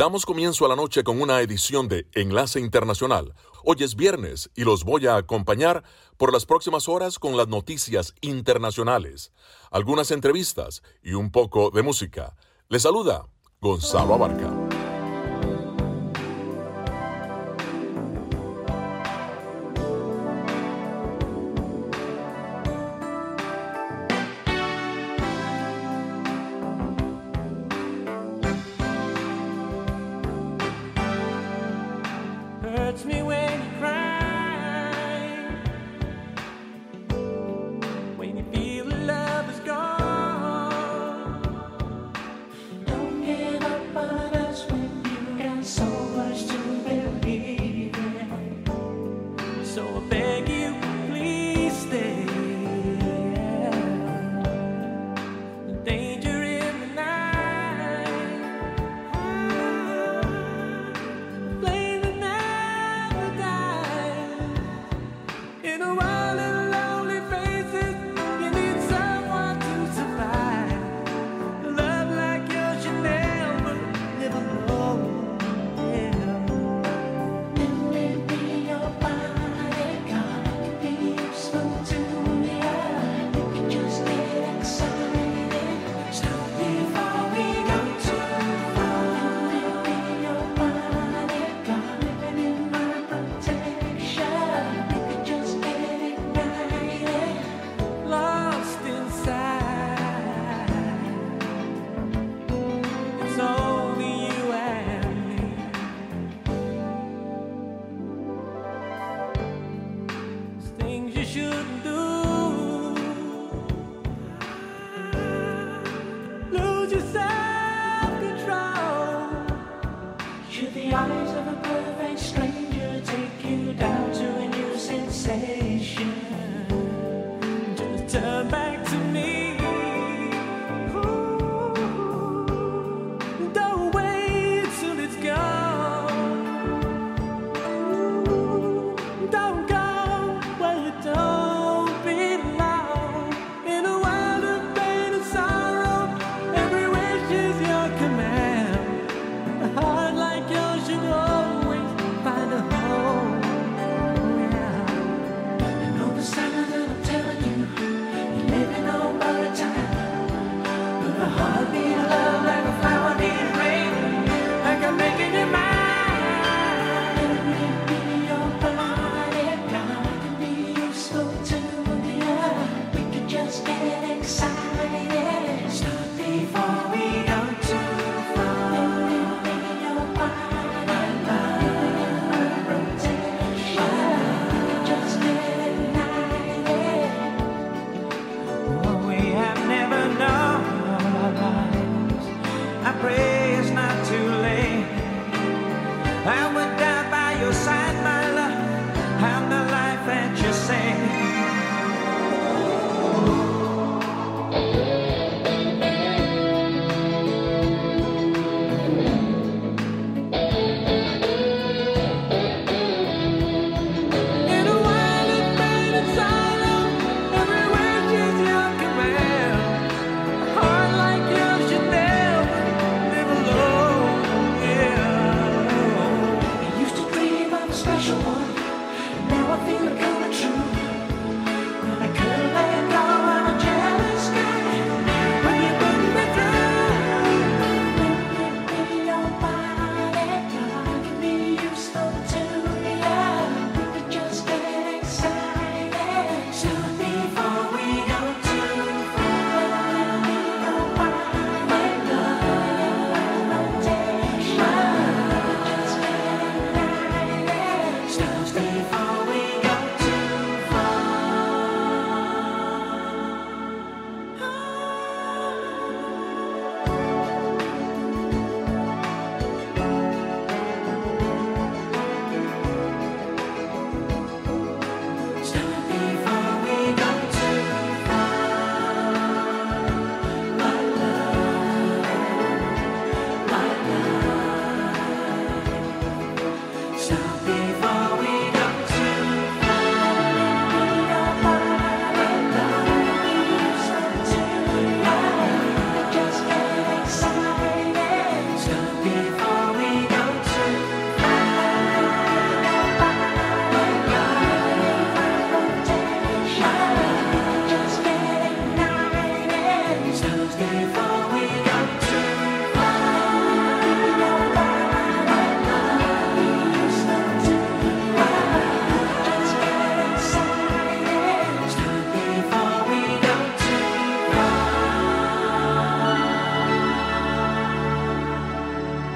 Damos comienzo a la noche con una edición de Enlace Internacional. Hoy es viernes y los voy a acompañar por las próximas horas con las noticias internacionales, algunas entrevistas y un poco de música. Les saluda Gonzalo Abarca.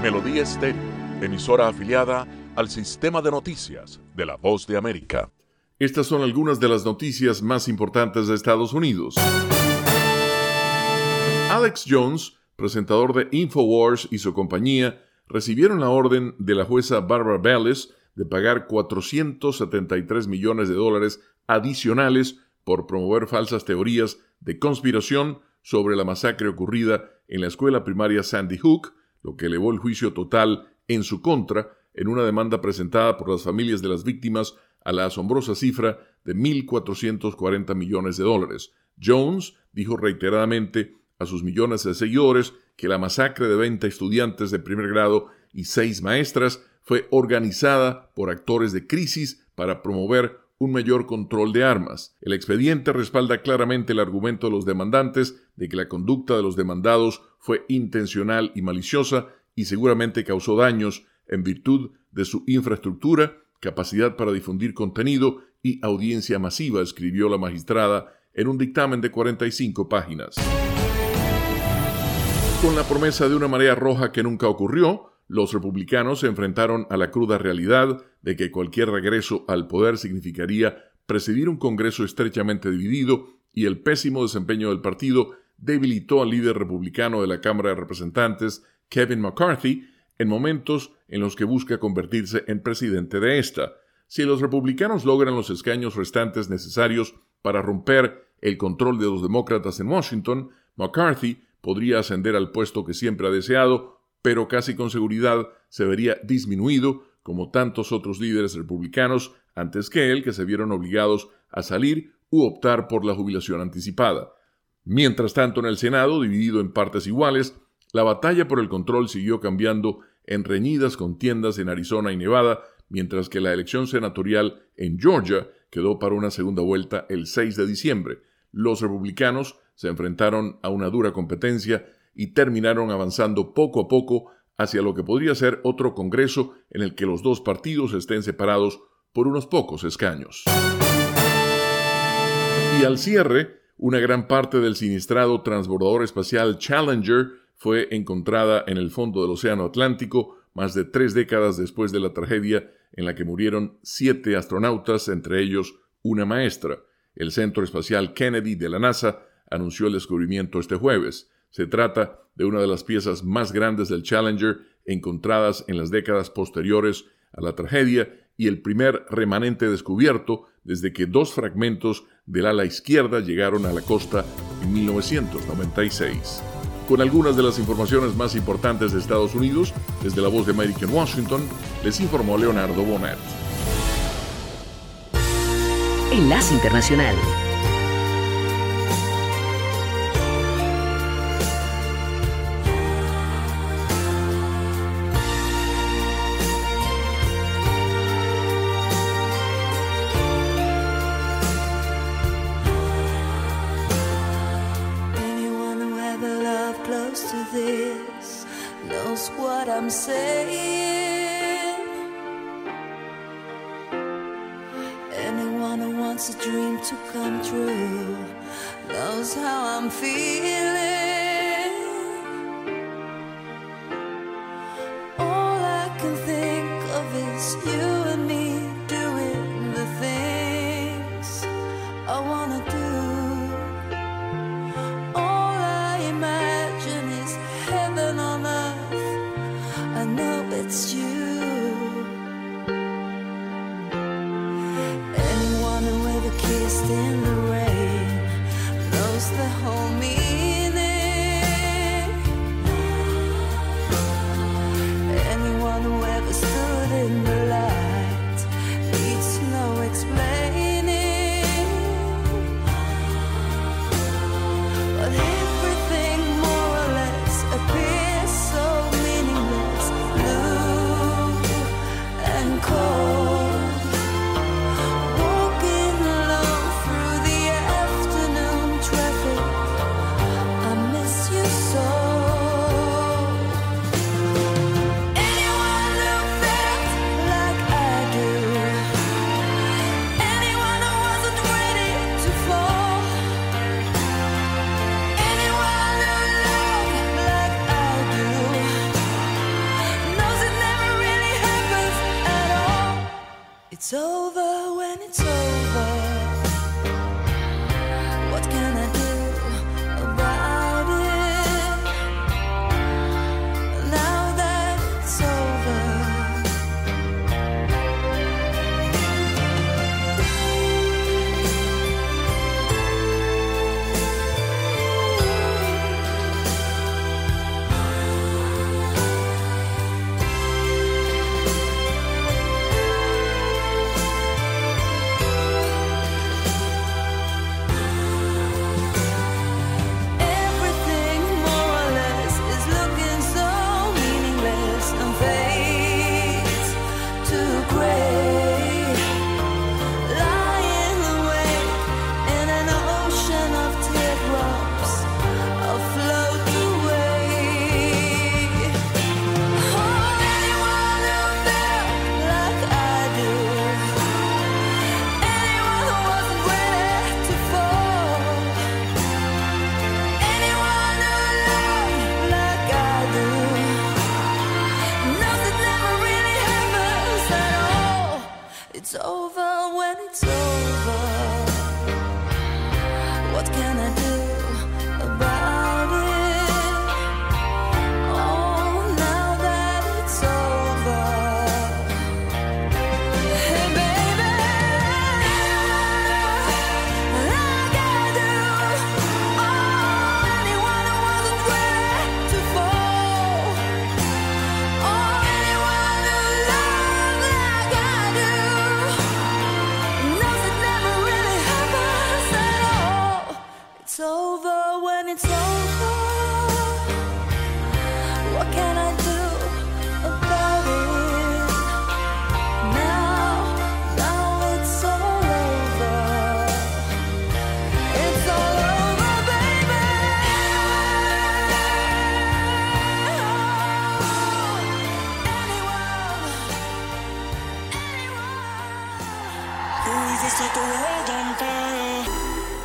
Melodía Estéreo, emisora afiliada al sistema de noticias de la Voz de América. Estas son algunas de las noticias más importantes de Estados Unidos. Alex Jones, presentador de Infowars y su compañía, recibieron la orden de la jueza Barbara Bellis de pagar 473 millones de dólares adicionales por promover falsas teorías de conspiración sobre la masacre ocurrida en la escuela primaria Sandy Hook, lo que elevó el juicio total en su contra en una demanda presentada por las familias de las víctimas a la asombrosa cifra de 1.440 millones de dólares. Jones dijo reiteradamente a sus millones de seguidores que la masacre de 20 estudiantes de primer grado y seis maestras fue organizada por actores de crisis para promover un mayor control de armas. El expediente respalda claramente el argumento de los demandantes de que la conducta de los demandados fue intencional y maliciosa y seguramente causó daños en virtud de su infraestructura, capacidad para difundir contenido y audiencia masiva, escribió la magistrada en un dictamen de 45 páginas. Con la promesa de una marea roja que nunca ocurrió, los republicanos se enfrentaron a la cruda realidad de que cualquier regreso al poder significaría presidir un Congreso estrechamente dividido y el pésimo desempeño del partido debilitó al líder republicano de la Cámara de Representantes, Kevin McCarthy, en momentos en los que busca convertirse en presidente de esta. Si los republicanos logran los escaños restantes necesarios para romper el control de los demócratas en Washington, McCarthy podría ascender al puesto que siempre ha deseado, pero casi con seguridad se vería disminuido, como tantos otros líderes republicanos antes que él que se vieron obligados a salir u optar por la jubilación anticipada. Mientras tanto, en el Senado, dividido en partes iguales, la batalla por el control siguió cambiando en reñidas contiendas en Arizona y Nevada, mientras que la elección senatorial en Georgia quedó para una segunda vuelta el 6 de diciembre. Los republicanos se enfrentaron a una dura competencia y terminaron avanzando poco a poco hacia lo que podría ser otro Congreso en el que los dos partidos estén separados por unos pocos escaños. Y al cierre, una gran parte del siniestrado transbordador espacial Challenger fue encontrada en el fondo del Océano Atlántico más de tres décadas después de la tragedia en la que murieron siete astronautas, entre ellos una maestra. El Centro Espacial Kennedy de la NASA anunció el descubrimiento este jueves. Se trata de una de las piezas más grandes del Challenger encontradas en las décadas posteriores a la tragedia y el primer remanente descubierto desde que dos fragmentos del ala izquierda llegaron a la costa en 1996. Con algunas de las informaciones más importantes de Estados Unidos, desde la voz de América en Washington, les informó Leonardo Bonet. Enlace Internacional. I'm saying. Anyone who wants a dream to come true knows how I'm feeling.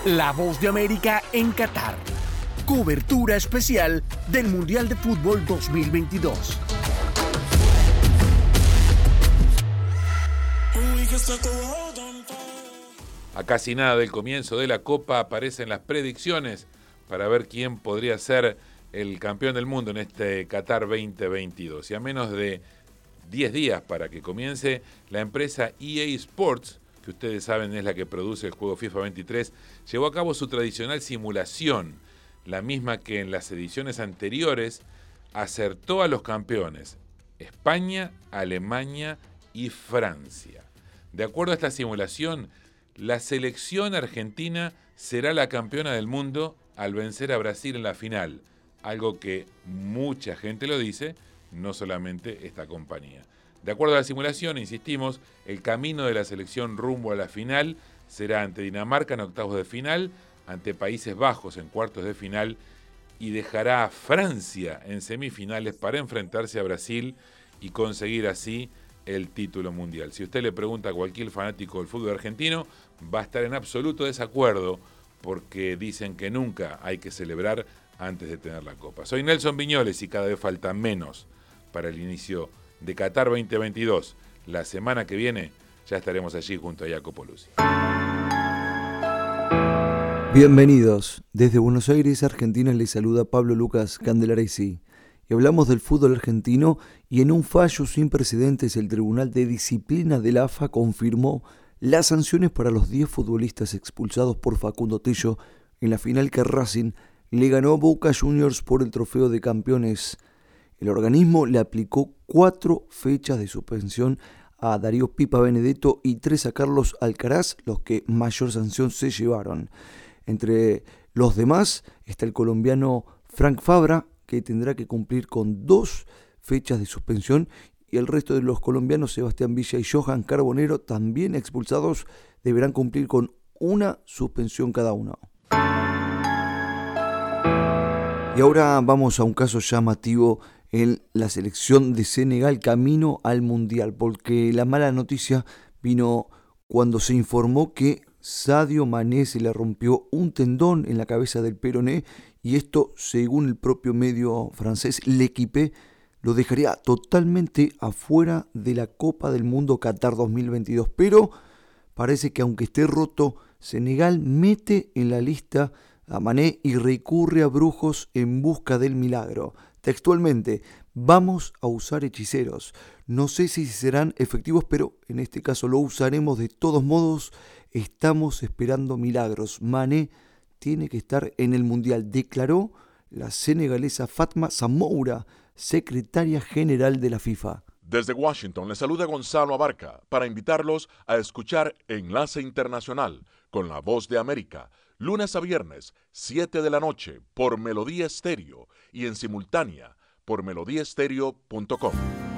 La voz de América en Qatar. Cobertura especial del Mundial de Fútbol 2022. A casi nada del comienzo de la Copa aparecen las predicciones para ver quién podría ser el campeón del mundo en este Qatar 2022. Y a menos de 10 días para que comience, la empresa EA Sports, que ustedes saben es la que produce el juego FIFA 23, llevó a cabo su tradicional simulación, la misma que en las ediciones anteriores acertó a los campeones, España, Alemania y Francia. De acuerdo a esta simulación, la selección argentina será la campeona del mundo al vencer a Brasil en la final, algo que mucha gente lo dice, no solamente esta compañía. De acuerdo a la simulación, insistimos, el camino de la selección rumbo a la final será ante Dinamarca en octavos de final, ante Países Bajos en cuartos de final y dejará a Francia en semifinales para enfrentarse a Brasil y conseguir así el título mundial. Si usted le pregunta a cualquier fanático del fútbol argentino, va a estar en absoluto desacuerdo porque dicen que nunca hay que celebrar antes de tener la copa. Soy Nelson Viñoles y cada vez falta menos para el inicio de Qatar 2022. La semana que viene ya estaremos allí junto a Jacopo Luzzi. Bienvenidos. Desde Buenos Aires, Argentina, les saluda Pablo Lucas Candelaresi. Y hablamos del fútbol argentino y en un fallo sin precedentes el Tribunal de Disciplina de la AFA confirmó las sanciones para los 10 futbolistas expulsados por Facundo Tello en la final que Racing le ganó a Boca Juniors por el trofeo de campeones. El organismo le aplicó cuatro fechas de suspensión a Darío Pipa Benedetto y tres a Carlos Alcaraz, los que mayor sanción se llevaron. Entre los demás está el colombiano Frank Fabra, que tendrá que cumplir con dos fechas de suspensión, y el resto de los colombianos, Sebastián Villa y Johan Carbonero, también expulsados, deberán cumplir con una suspensión cada uno. Y ahora vamos a un caso llamativo en la selección de Senegal camino al Mundial, porque la mala noticia vino cuando se informó que Sadio Mané se le rompió un tendón en la cabeza del peroné y esto, según el propio medio francés, L'Equipe, lo dejaría totalmente afuera de la Copa del Mundo Qatar 2022. Pero parece que aunque esté roto, Senegal mete en la lista a Mané y recurre a brujos en busca del milagro. Textualmente, vamos a usar hechiceros. No sé si serán efectivos, pero en este caso lo usaremos de todos modos. Estamos esperando milagros. Mané tiene que estar en el Mundial, declaró la senegalesa Fatma Zamoura, secretaria general de la FIFA. Desde Washington le saluda Gonzalo Abarca para invitarlos a escuchar Enlace Internacional con la voz de América, lunes a viernes, 7 de la noche, por Melodía Estéreo y en simultánea por melodíaestéreo.com.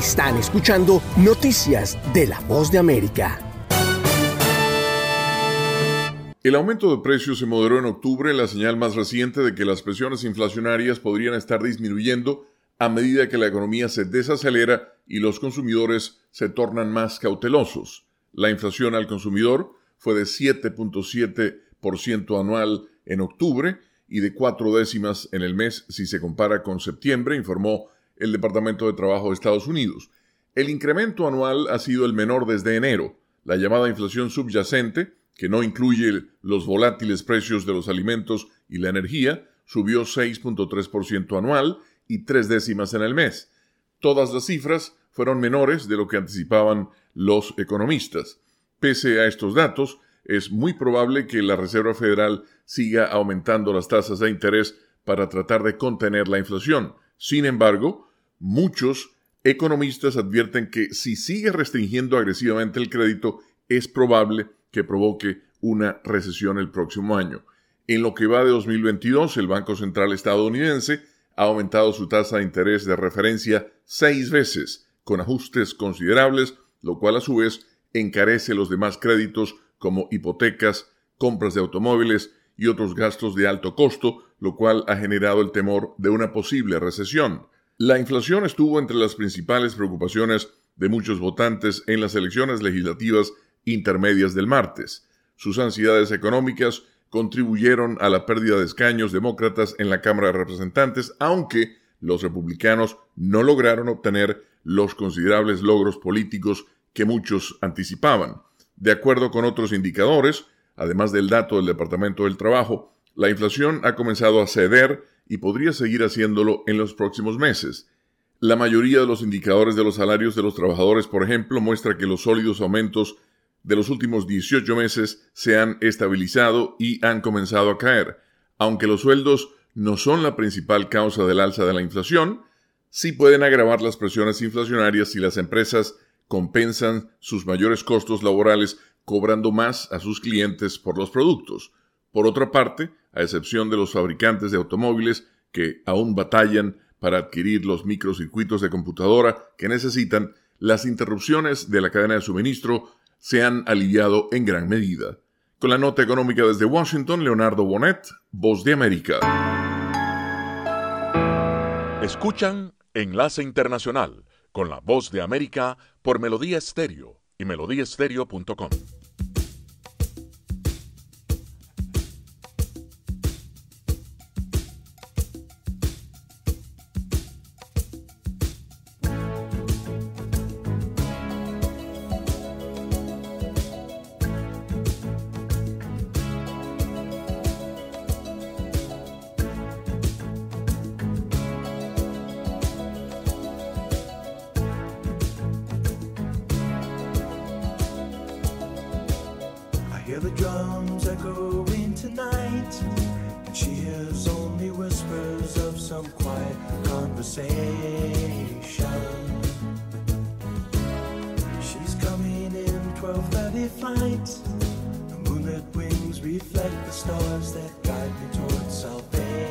Están escuchando Noticias de la Voz de América. El aumento de precios se moderó en octubre, la señal más reciente de que las presiones inflacionarias podrían estar disminuyendo a medida que la economía se desacelera y los consumidores se tornan más cautelosos. La inflación al consumidor fue de 7.7% anual en octubre y de cuatro décimas en el mes si se compara con septiembre, informó el Departamento de Trabajo de Estados Unidos. El incremento anual ha sido el menor desde enero. La llamada inflación subyacente, que no incluye los volátiles precios de los alimentos y la energía, subió 6.3% anual y tres décimas en el mes. Todas las cifras fueron menores de lo que anticipaban los economistas. Pese a estos datos, es muy probable que la Reserva Federal siga aumentando las tasas de interés para tratar de contener la inflación. Sin embargo, muchos economistas advierten que si sigue restringiendo agresivamente el crédito, es probable que provoque una recesión el próximo año. En lo que va de 2022, el Banco Central estadounidense ha aumentado su tasa de interés de referencia seis veces, con ajustes considerables, lo cual a su vez encarece los demás créditos como hipotecas, compras de automóviles y otros gastos de alto costo, lo cual ha generado el temor de una posible recesión. La inflación estuvo entre las principales preocupaciones de muchos votantes en las elecciones legislativas intermedias del martes. Sus ansiedades económicas contribuyeron a la pérdida de escaños demócratas en la Cámara de Representantes, aunque los republicanos no lograron obtener los considerables logros políticos que muchos anticipaban. De acuerdo con otros indicadores, además del dato del Departamento del Trabajo, la inflación ha comenzado a ceder y podría seguir haciéndolo en los próximos meses. La mayoría de los indicadores de los salarios de los trabajadores, por ejemplo, muestra que los sólidos aumentos de los últimos 18 meses se han estabilizado y han comenzado a caer. Aunque los sueldos no son la principal causa del alza de la inflación, sí pueden agravar las presiones inflacionarias si las empresas compensan sus mayores costos laborales cobrando más a sus clientes por los productos. Por otra parte, a excepción de los fabricantes de automóviles que aún batallan para adquirir los microcircuitos de computadora que necesitan, las interrupciones de la cadena de suministro se han aliviado en gran medida. Con la nota económica desde Washington, Leonardo Bonet, Voz de América. Escuchan Enlace Internacional con la Voz de América por Melodía Estéreo y melodíaestéreo.com. 12:30 flight. The moonlit wings reflect the stars that guide me towards salvation.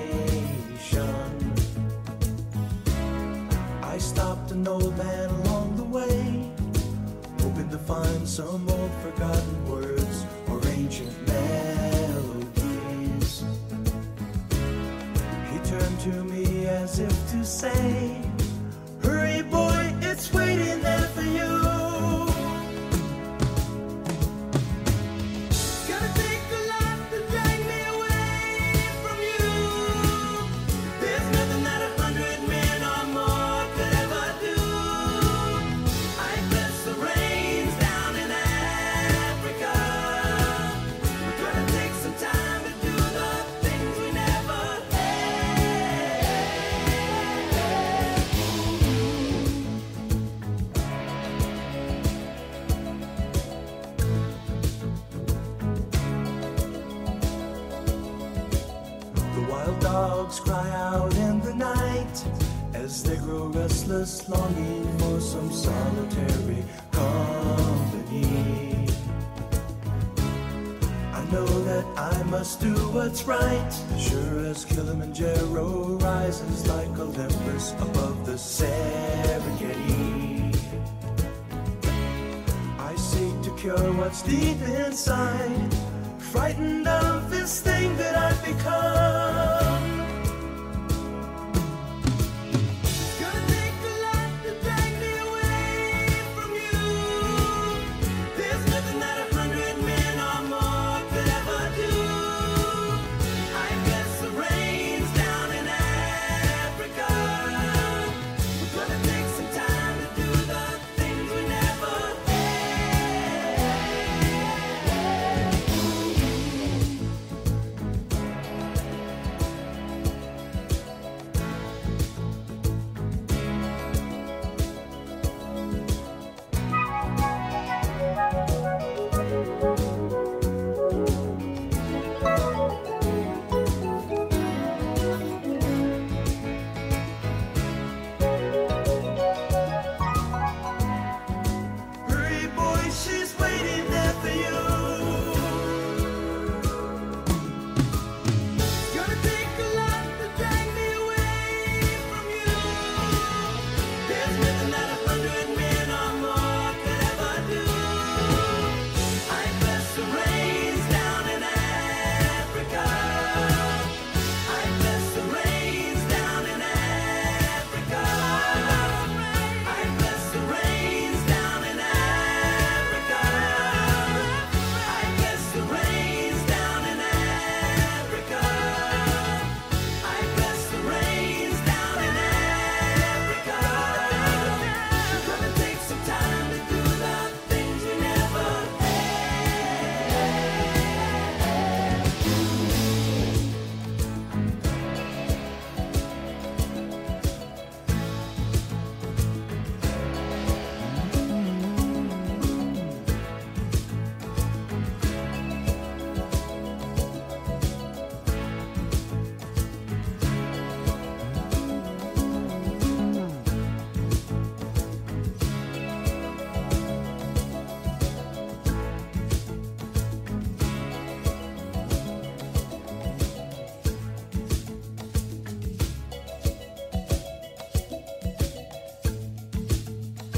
I stopped an old man along the way hoping to find some old forgotten words or ancient melodies. He turned to me as if to say, deep inside. Frightened of this thing that I've become.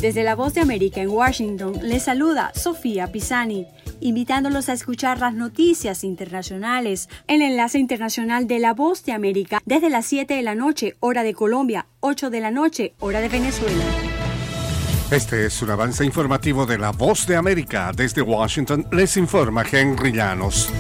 Desde la Voz de América en Washington les saluda Sofía Pisani, invitándolos a escuchar las noticias internacionales, el enlace internacional de la Voz de América desde las 7 de la noche, hora de Colombia, 8 de la noche, hora de Venezuela. Este es un avance informativo de La Voz de América. Desde Washington les informa Henry Llanos.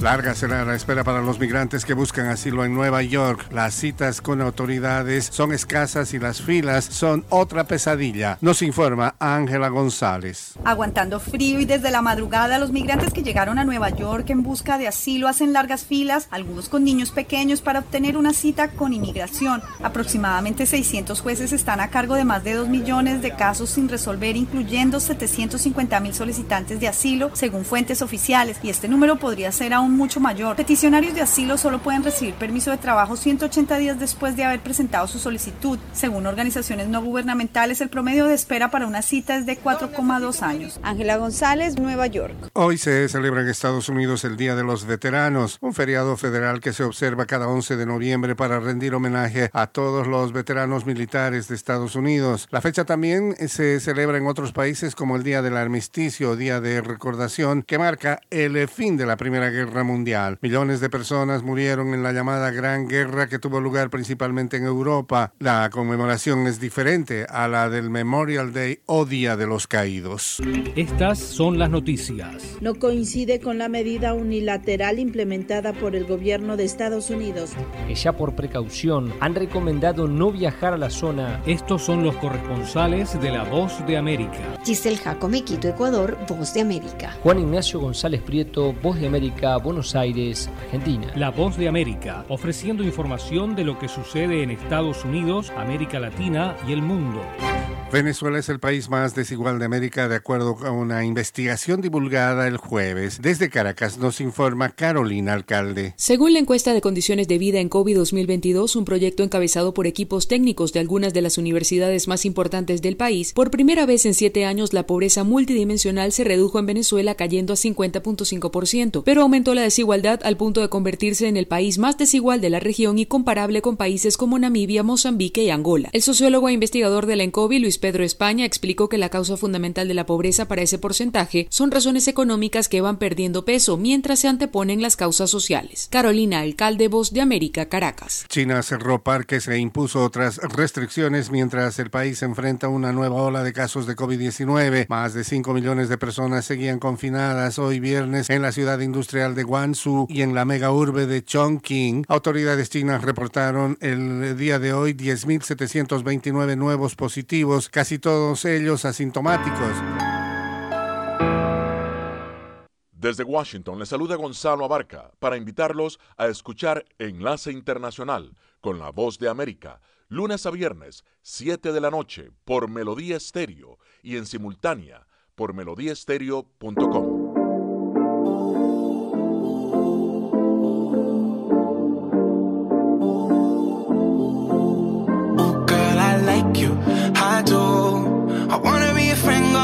Larga será la espera para los migrantes que buscan asilo en Nueva York. Las citas con autoridades son escasas y las filas son otra pesadilla, nos informa Ángela González. Aguantando frío y desde la madrugada, los migrantes que llegaron a Nueva York en busca de asilo hacen largas filas, algunos con niños pequeños, para obtener una cita con inmigración. Aproximadamente 600 jueces están a cargo de más de 2 millones de casos sin resolver, incluyendo 750 mil solicitantes de asilo, según fuentes oficiales, y este número podría ser aún mucho mayor. Peticionarios de asilo solo pueden recibir permiso de trabajo 180 días después de haber presentado su solicitud. Según organizaciones no gubernamentales, el promedio de espera para una cita es de 4,2 años. Ángela González, Nueva York. Hoy se celebra en Estados Unidos el Día de los Veteranos, un feriado federal que se observa cada 11 de noviembre para rendir homenaje a todos los veteranos militares de Estados Unidos. La fecha también se celebra en otros países como el Día del Armisticio, Día de Recordación, que marca el fin de la Primera Guerra Mundial. Millones de personas murieron en la llamada Gran Guerra que tuvo lugar principalmente en Europa. La conmemoración es diferente a la del Memorial Day o Día de los Caídos. Estas son las noticias. No coincide con la medida unilateral implementada por el gobierno de Estados Unidos. Que ya por precaución han recomendado no viajar a la zona. Estos son los corresponsales de La Voz de América. Giselle Jacome, Quito, Ecuador, Voz de América. Juan Ignacio González Prieto, Voz de América, Buenos Aires, Argentina. La Voz de América, ofreciendo información de lo que sucede en Estados Unidos, América Latina y el mundo. Venezuela es el país más desigual de América de acuerdo a una investigación divulgada el jueves. Desde Caracas nos informa Carolina Alcalde. Según la encuesta de condiciones de vida en COVID 2022, un proyecto encabezado por equipos técnicos de algunas de las universidades más importantes del país, por primera vez en siete años la pobreza multidimensional se redujo en Venezuela cayendo a 50.5%, pero aumentó la desigualdad al punto de convertirse en el país más desigual de la región y comparable con países como Namibia, Mozambique y Angola. El sociólogo e investigador de la ENCOBI, Luis Pedro España, explicó que la causa fundamental de la pobreza para ese porcentaje son razones económicas que van perdiendo peso mientras se anteponen las causas sociales. Carolina Alcalde, Voz de América, Caracas. China cerró parques e impuso otras restricciones mientras el país enfrenta una nueva ola de casos de COVID-19. Más de 5 millones de personas seguían confinadas hoy viernes en la ciudad industrial de Guangzhou y en la mega urbe de Chongqing. Autoridades chinas reportaron el día de hoy 10.729 nuevos positivos, casi todos ellos asintomáticos. Desde Washington le saluda Gonzalo Abarca para invitarlos a escuchar Enlace Internacional con la Voz de América, lunes a viernes, 7 de la noche, por Melodía Estéreo y en simultánea por melodíaestéreo.com.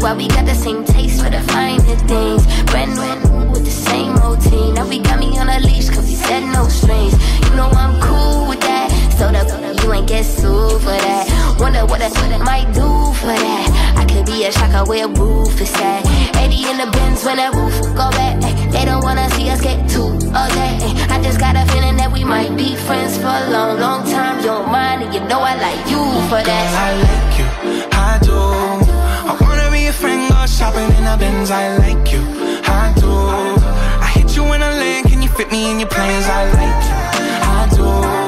Why we got the same taste for the finer things? Brand new with the same routine. Now we got me on a leash, cause we said no strings. You know I'm cool with that. So the you ain't get sued for that. Wonder what I, might do for that. I could be a shocker where a roof is at. 80 in the bins when that roof go back. They don't wanna see us get too okay. I just got a feeling that we might be friends for a long, long time. You don't mind, and you know I like you for that. Girl, I like you, I do. I friend, go shopping in a Benz. I like you, I do. I hit you in a lane, can you fit me in your plans? I like you, I do.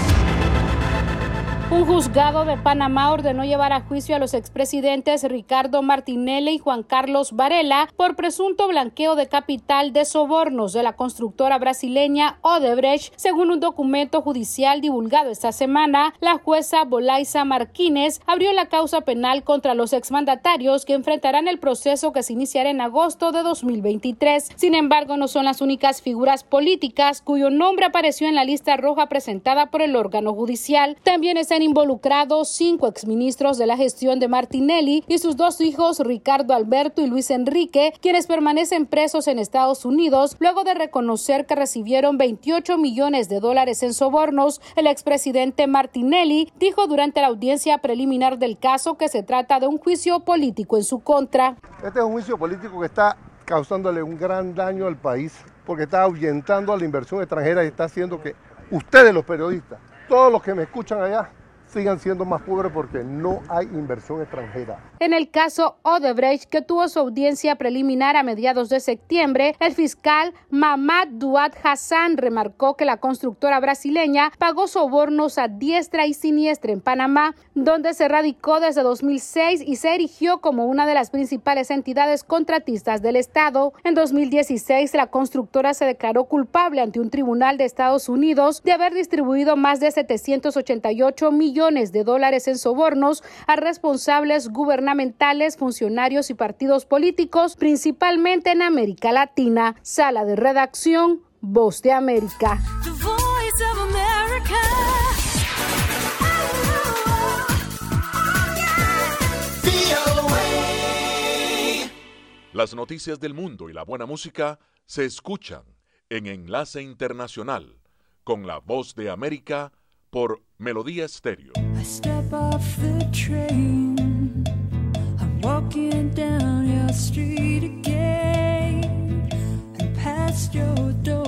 Un juzgado de Panamá ordenó llevar a juicio a los expresidentes Ricardo Martinelli y Juan Carlos Varela por presunto blanqueo de capital de sobornos de la constructora brasileña Odebrecht. Según un documento judicial divulgado esta semana, la jueza Bolaisa Martínez abrió la causa penal contra los exmandatarios que enfrentarán el proceso que se iniciará en agosto de 2023. Sin embargo, no son las únicas figuras políticas cuyo nombre apareció en la lista roja presentada por el órgano judicial. También está estarían involucrados cinco exministros de la gestión de Martinelli y sus dos hijos Ricardo Alberto y Luis Enrique, quienes permanecen presos en Estados Unidos luego de reconocer que recibieron 28 millones de dólares en sobornos. El expresidente Martinelli dijo durante la audiencia preliminar del caso que se trata de un juicio político en su contra. Este es un juicio político que está causándole un gran daño al país porque está ahuyentando a la inversión extranjera y está haciendo que ustedes los periodistas, todos los que me escuchan allá, sigan siendo más pobres porque no hay inversión extranjera. En el caso Odebrecht, que tuvo su audiencia preliminar a mediados de septiembre, el fiscal Mamad Duat Hassan remarcó que la constructora brasileña pagó sobornos a diestra y siniestra en Panamá, donde se radicó desde 2006 y se erigió como una de las principales entidades contratistas del Estado. En 2016, la constructora se declaró culpable ante un tribunal de Estados Unidos de haber distribuido más de 788 millones de dólares en sobornos a responsables gubernamentales, funcionarios y partidos políticos, principalmente en América Latina. Sala de redacción, Voz de América. Las noticias del mundo y la buena música se escuchan en Enlace Internacional con la voz de América I step off the train. I'm walking down your street again and past your door.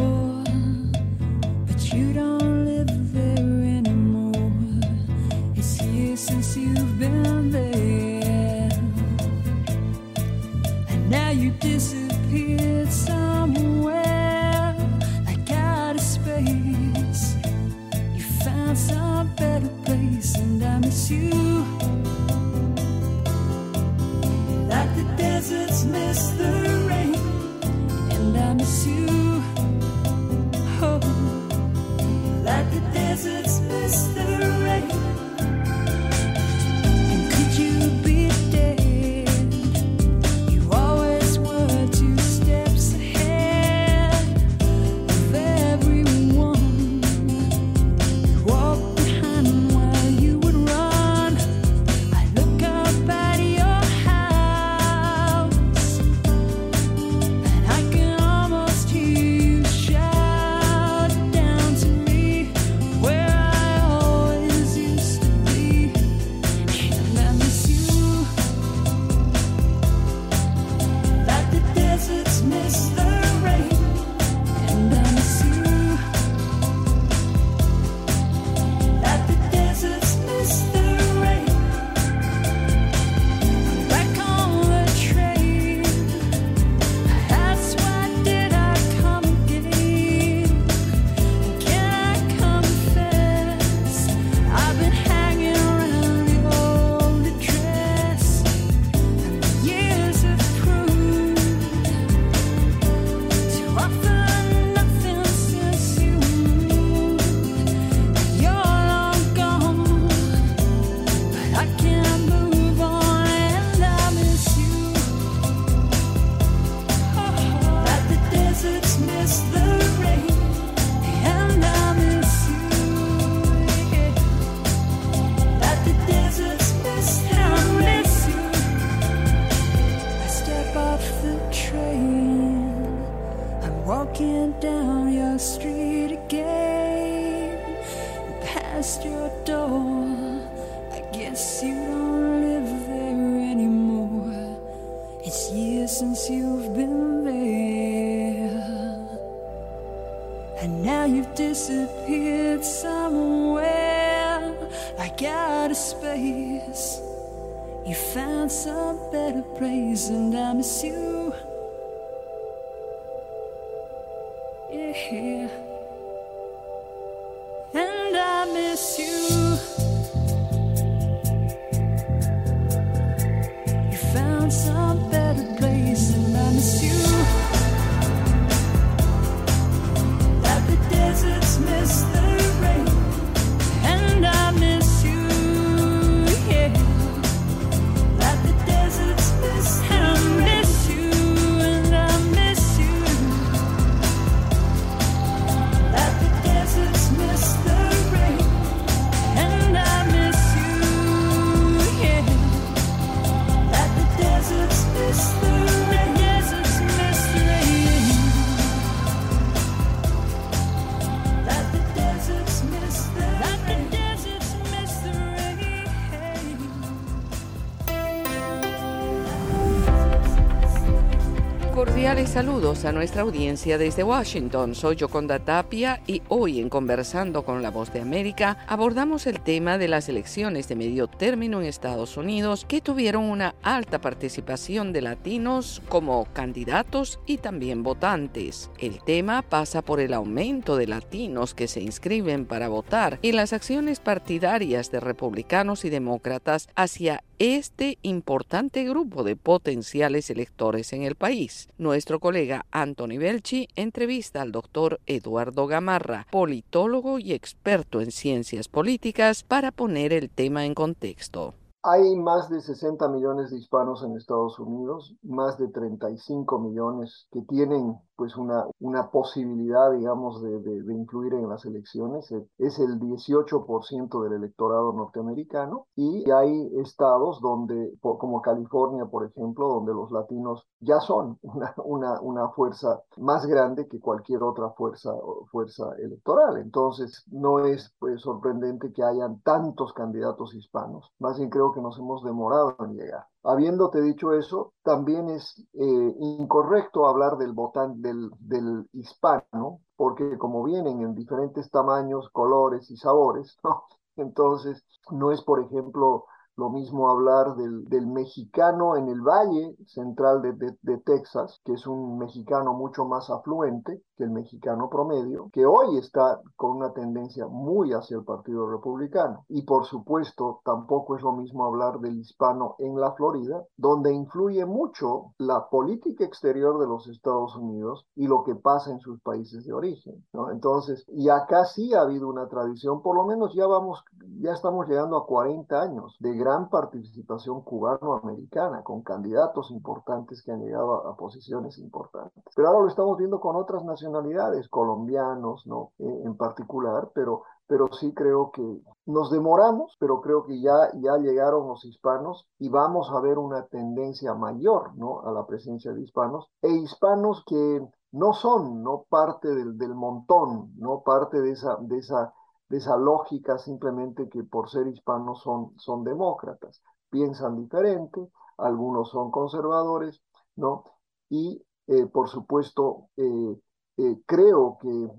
Cordiales saludos a nuestra audiencia desde Washington. Soy Yoconda Tapia y hoy en Conversando con la Voz de América abordamos el tema de las elecciones de medio término en Estados Unidos que tuvieron una alta participación de latinos como candidatos y también votantes. El tema pasa por el aumento de latinos que se inscriben para votar y las acciones partidarias de republicanos y demócratas hacia este importante grupo de potenciales electores en el país. Nuestro colega Anthony Belchi entrevista al doctor Eduardo Gamarra, politólogo y experto en ciencias políticas, para poner el tema en contexto. Hay más de 60 millones de hispanos en Estados Unidos, más de 35 millones que tienen pues una, una posibilidad, digamos, de, de, de influir en las elecciones. Es el 18% del electorado norteamericano y hay estados donde, como California, por ejemplo, donde los latinos ya son una, una, una fuerza más grande que cualquier otra fuerza, fuerza electoral. Entonces, no es pues, sorprendente que hayan tantos candidatos hispanos. Más bien creo que nos hemos demorado en llegar. Habiéndote dicho eso, también es eh, incorrecto hablar del votante, del, del, hispano, porque como vienen en diferentes tamaños, colores y sabores, entonces no es, por ejemplo, lo mismo hablar del, mexicano en el valle central de, Texas, que es un mexicano mucho más afluente que el mexicano promedio, que hoy está con una tendencia muy hacia el Partido Republicano. Y por supuesto, tampoco es lo mismo hablar del hispano en la Florida, donde influye mucho la política exterior de los Estados Unidos y lo que pasa en sus países de origen. ¿no? Entonces, y acá sí ha habido una tradición, por lo menos ya vamos, ya estamos llegando a 40 años de gran participación cubano-americana, con candidatos importantes que han llegado a, a, posiciones importantes. Pero ahora lo estamos viendo con otras nacionalidades, colombianos, ¿no? Eh, en particular, pero, pero sí creo que nos demoramos, pero creo que ya, ya llegaron los hispanos y vamos a ver una tendencia mayor, ¿no? A la presencia de hispanos, e hispanos que no son, ¿no? Parte del, del montón, ¿no? Parte de esa, de esa de esa lógica simplemente que por ser hispanos son, son demócratas, piensan diferente, algunos son conservadores, ¿no? Y eh, por supuesto, eh, eh, creo que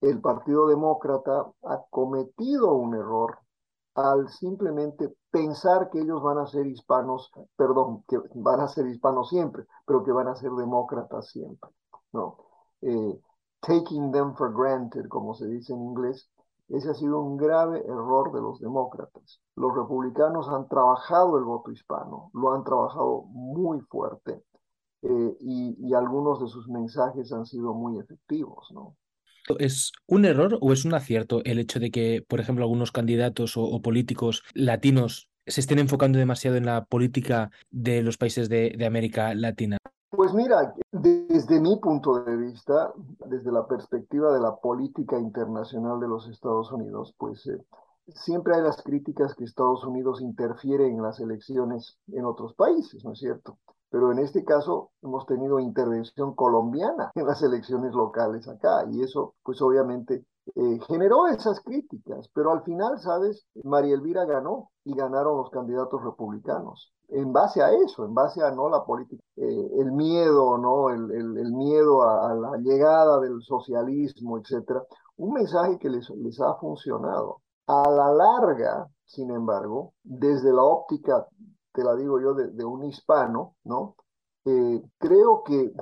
el Partido Demócrata ha cometido un error al simplemente pensar que ellos van a ser hispanos, perdón, que van a ser hispanos siempre, pero que van a ser demócratas siempre, ¿no? taking them for granted, como se dice en inglés, ese ha sido un grave error de los demócratas. Los republicanos han trabajado el voto hispano, lo han trabajado muy fuerte eh, y, algunos de sus mensajes han sido muy efectivos, ¿no? ¿Es un error o es un acierto el hecho de que, por ejemplo, algunos candidatos o, políticos latinos se estén enfocando demasiado en la política de los países de América Latina? Pues mira, desde mi punto de vista, desde la perspectiva de la política internacional de los Estados Unidos, pues eh, siempre hay las críticas que Estados Unidos interfiere en las elecciones en otros países, ¿no es cierto? Pero en este caso hemos tenido intervención colombiana en las elecciones locales acá y eso pues obviamente eh, generó esas críticas, pero al final, ¿sabes? María Elvira ganó y ganaron los candidatos republicanos en base a eso, en base a no la política, eh, el miedo, ¿no? El, el, miedo a, la llegada del socialismo, etcétera, un mensaje que les, les ha funcionado. A la larga, sin embargo, desde la óptica, te la digo yo, de, de un hispano, ¿no? Eh, creo que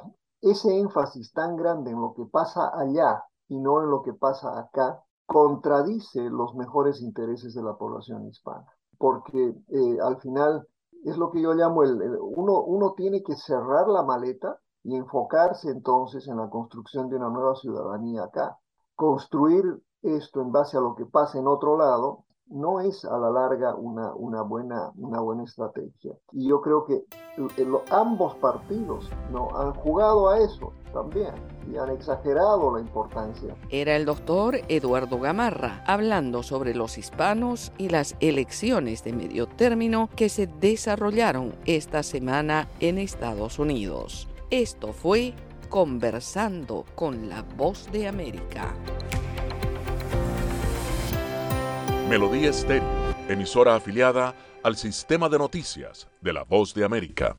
ese énfasis tan grande en lo que pasa allá y no en lo que pasa acá, contradice los mejores intereses de la población hispana, porque eh, al final es lo que yo llamo el, el, uno, uno tiene que cerrar la maleta y enfocarse entonces en la construcción de una nueva ciudadanía acá. Construir esto en base a lo que pasa en otro lado no es a la larga una, una, buena, una buena estrategia. Y yo creo que el, ambos partidos ¿no? han jugado a eso también y han exagerado la importancia. Era el doctor Eduardo Gamarra hablando sobre los hispanos y las elecciones de medio término que se desarrollaron esta semana en Estados Unidos. Esto fue Conversando con la Voz de América. Melodía Estéreo, emisora afiliada al sistema de noticias de la Voz de América.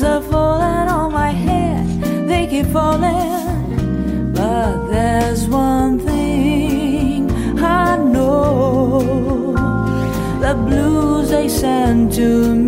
Raindrops are falling on my head, they keep falling. But there's one thing I know the blues they send to me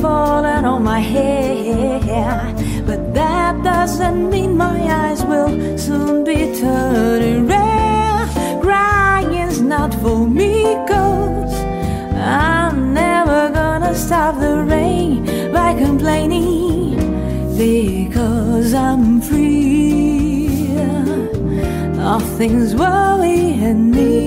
falling on my head, but that doesn't mean my eyes will soon be turning red. Crying's not for me, cause I'm never gonna stop the rain by complaining because I'm free. of things worrying me.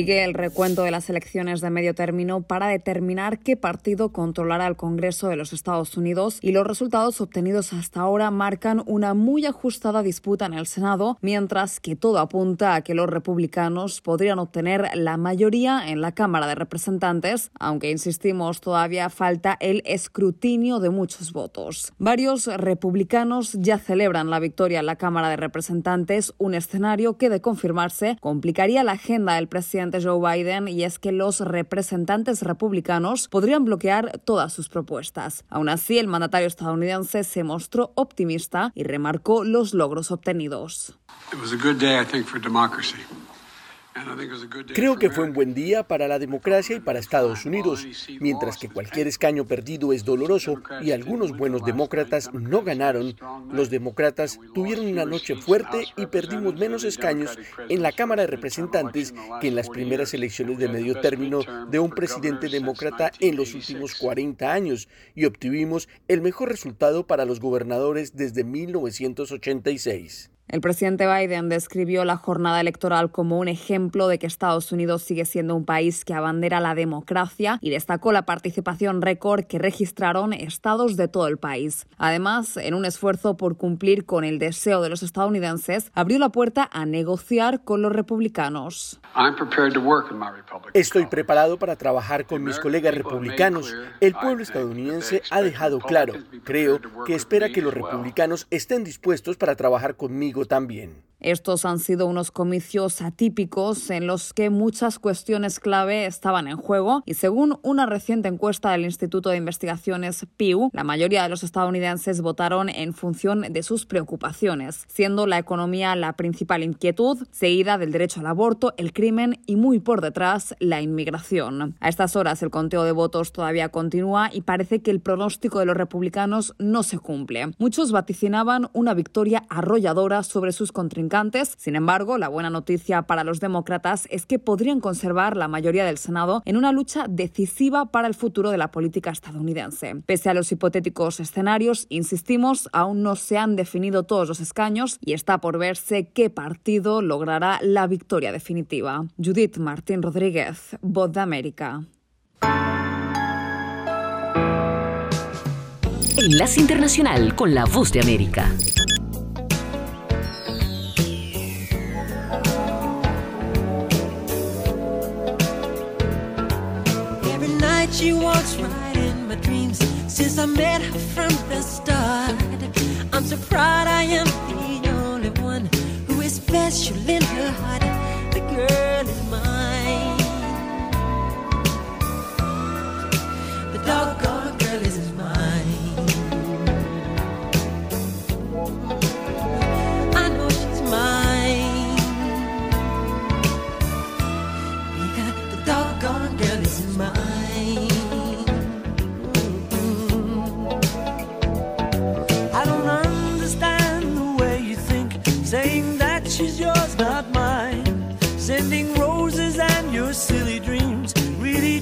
Sigue el recuento de las elecciones de medio término para determinar qué partido controlará el Congreso de los Estados Unidos y los resultados obtenidos hasta ahora marcan una muy ajustada disputa en el Senado, mientras que todo apunta a que los republicanos podrían obtener la mayoría en la Cámara de Representantes, aunque insistimos todavía falta el escrutinio de muchos votos. Varios republicanos ya celebran la victoria en la Cámara de Representantes, un escenario que de confirmarse complicaría la agenda del presidente Joe Biden y es que los representantes republicanos podrían bloquear todas sus propuestas. Aún así, el mandatario estadounidense se mostró optimista y remarcó los logros obtenidos. Creo que fue un buen día para la democracia y para Estados Unidos, mientras que cualquier escaño perdido es doloroso y algunos buenos demócratas no ganaron. Los demócratas tuvieron una noche fuerte y perdimos menos escaños en la Cámara de Representantes que en las primeras elecciones de medio término de un presidente demócrata en los últimos 40 años y obtuvimos el mejor resultado para los gobernadores desde 1986. El presidente Biden describió la jornada electoral como un ejemplo de que Estados Unidos sigue siendo un país que abandera la democracia y destacó la participación récord que registraron estados de todo el país. Además, en un esfuerzo por cumplir con el deseo de los estadounidenses, abrió la puerta a negociar con los republicanos. Estoy preparado para trabajar con mis colegas republicanos. El pueblo estadounidense ha dejado claro, creo, que espera que los republicanos estén dispuestos para trabajar conmigo también. Estos han sido unos comicios atípicos en los que muchas cuestiones clave estaban en juego y según una reciente encuesta del Instituto de Investigaciones Pew, la mayoría de los estadounidenses votaron en función de sus preocupaciones, siendo la economía la principal inquietud, seguida del derecho al aborto, el crimen y muy por detrás la inmigración. A estas horas el conteo de votos todavía continúa y parece que el pronóstico de los republicanos no se cumple. Muchos vaticinaban una victoria arrolladora sobre sus contrincantes sin embargo, la buena noticia para los demócratas es que podrían conservar la mayoría del Senado en una lucha decisiva para el futuro de la política estadounidense. Pese a los hipotéticos escenarios, insistimos, aún no se han definido todos los escaños y está por verse qué partido logrará la victoria definitiva. Judith Martín Rodríguez, Voz de América. Enlace Internacional con la Voz de América. She walks right in my dreams since I met her from the start. I'm so proud I am the only one who is special in her heart. The girl is mine.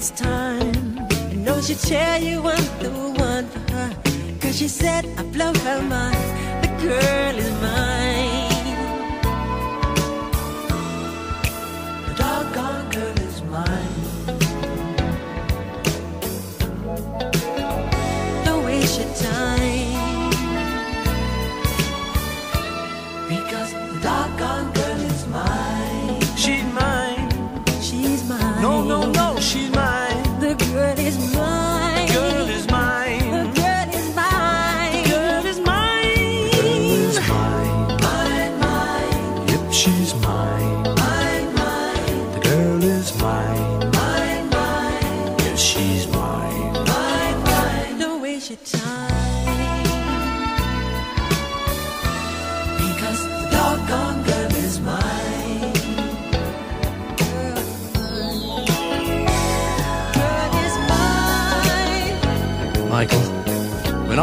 It's time. I know she'll tell you I'm the one for her, 'cause she said I blow her mind. The girl is mine.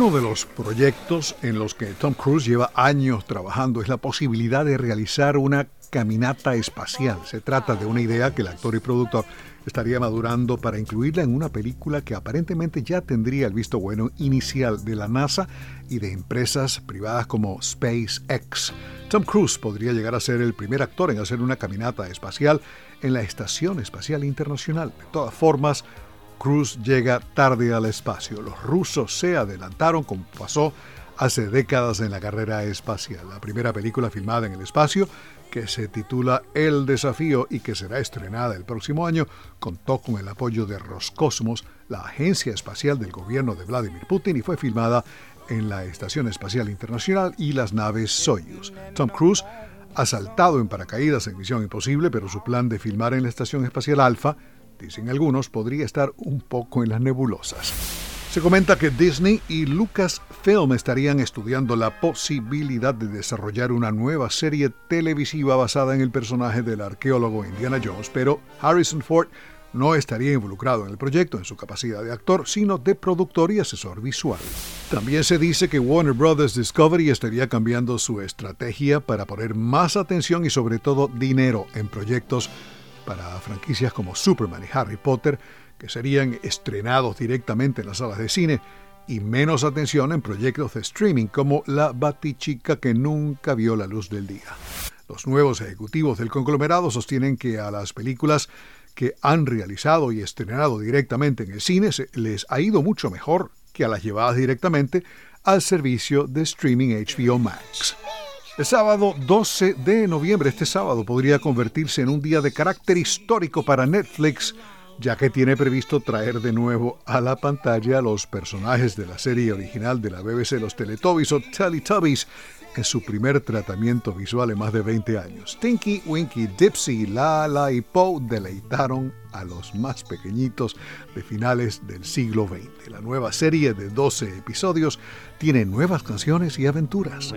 Uno de los proyectos en los que Tom Cruise lleva años trabajando es la posibilidad de realizar una caminata espacial. Se trata de una idea que el actor y productor estaría madurando para incluirla en una película que aparentemente ya tendría el visto bueno inicial de la NASA y de empresas privadas como SpaceX. Tom Cruise podría llegar a ser el primer actor en hacer una caminata espacial en la Estación Espacial Internacional. De todas formas, Cruise llega tarde al espacio. Los rusos se adelantaron como pasó hace décadas en la carrera espacial. La primera película filmada en el espacio, que se titula El desafío y que será estrenada el próximo año, contó con el apoyo de Roscosmos, la agencia espacial del gobierno de Vladimir Putin, y fue filmada en la Estación Espacial Internacional y las naves Soyuz. Tom Cruise ha saltado en paracaídas en Misión Imposible, pero su plan de filmar en la Estación Espacial Alpha, dicen algunos, podría estar un poco en las nebulosas. Se comenta que Disney y Lucasfilm estarían estudiando la posibilidad de desarrollar una nueva serie televisiva basada en el personaje del arqueólogo Indiana Jones, pero Harrison Ford no estaría involucrado en el proyecto en su capacidad de actor, sino de productor y asesor visual. También se dice que Warner Bros. Discovery estaría cambiando su estrategia para poner más atención y sobre todo dinero en proyectos para franquicias como Superman y Harry Potter, que serían estrenados directamente en las salas de cine, y menos atención en proyectos de streaming como La Batichica que nunca vio la luz del día. Los nuevos ejecutivos del conglomerado sostienen que a las películas que han realizado y estrenado directamente en el cine les ha ido mucho mejor que a las llevadas directamente al servicio de streaming HBO Max. El sábado 12 de noviembre, este sábado, podría convertirse en un día de carácter histórico para Netflix, ya que tiene previsto traer de nuevo a la pantalla los personajes de la serie original de la BBC, los Teletubbies o Teletubbies, en su primer tratamiento visual en más de 20 años. Tinky, Winky, Dipsy, Lala y Poe deleitaron a los más pequeñitos de finales del siglo XX. La nueva serie de 12 episodios tiene nuevas canciones y aventuras.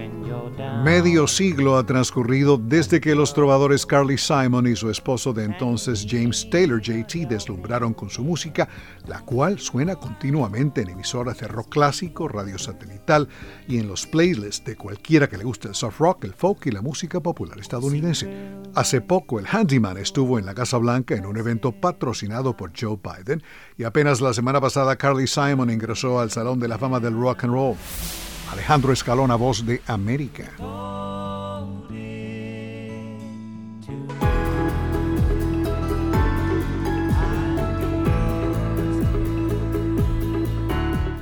Medio siglo ha transcurrido desde que los trovadores Carly Simon y su esposo de entonces James Taylor JT deslumbraron con su música, la cual suena continuamente en emisoras de rock clásico, radio satelital y en los playlists de cualquiera que le guste el soft rock, el folk y la música popular estadounidense. Hace poco el Handyman estuvo en la Casa Blanca en un evento patrocinado por Joe Biden y apenas la semana pasada Carly Simon ingresó al Salón de la Fama del Rock and Roll. Alejandro Escalona, voz de América.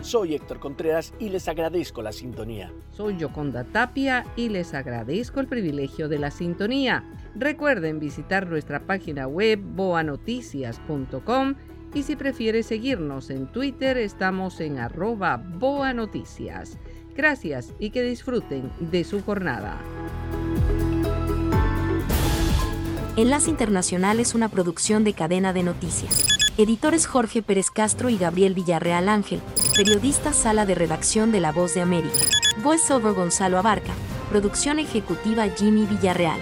Soy Héctor Contreras y les agradezco la sintonía. Soy Yoconda Tapia y les agradezco el privilegio de la sintonía. Recuerden visitar nuestra página web boanoticias.com y si prefiere seguirnos en Twitter estamos en arroba boanoticias. Gracias y que disfruten de su jornada. Enlace Internacional es una producción de cadena de noticias. Editores Jorge Pérez Castro y Gabriel Villarreal Ángel. Periodista Sala de Redacción de La Voz de América. Voiceover Gonzalo Abarca. Producción ejecutiva Jimmy Villarreal.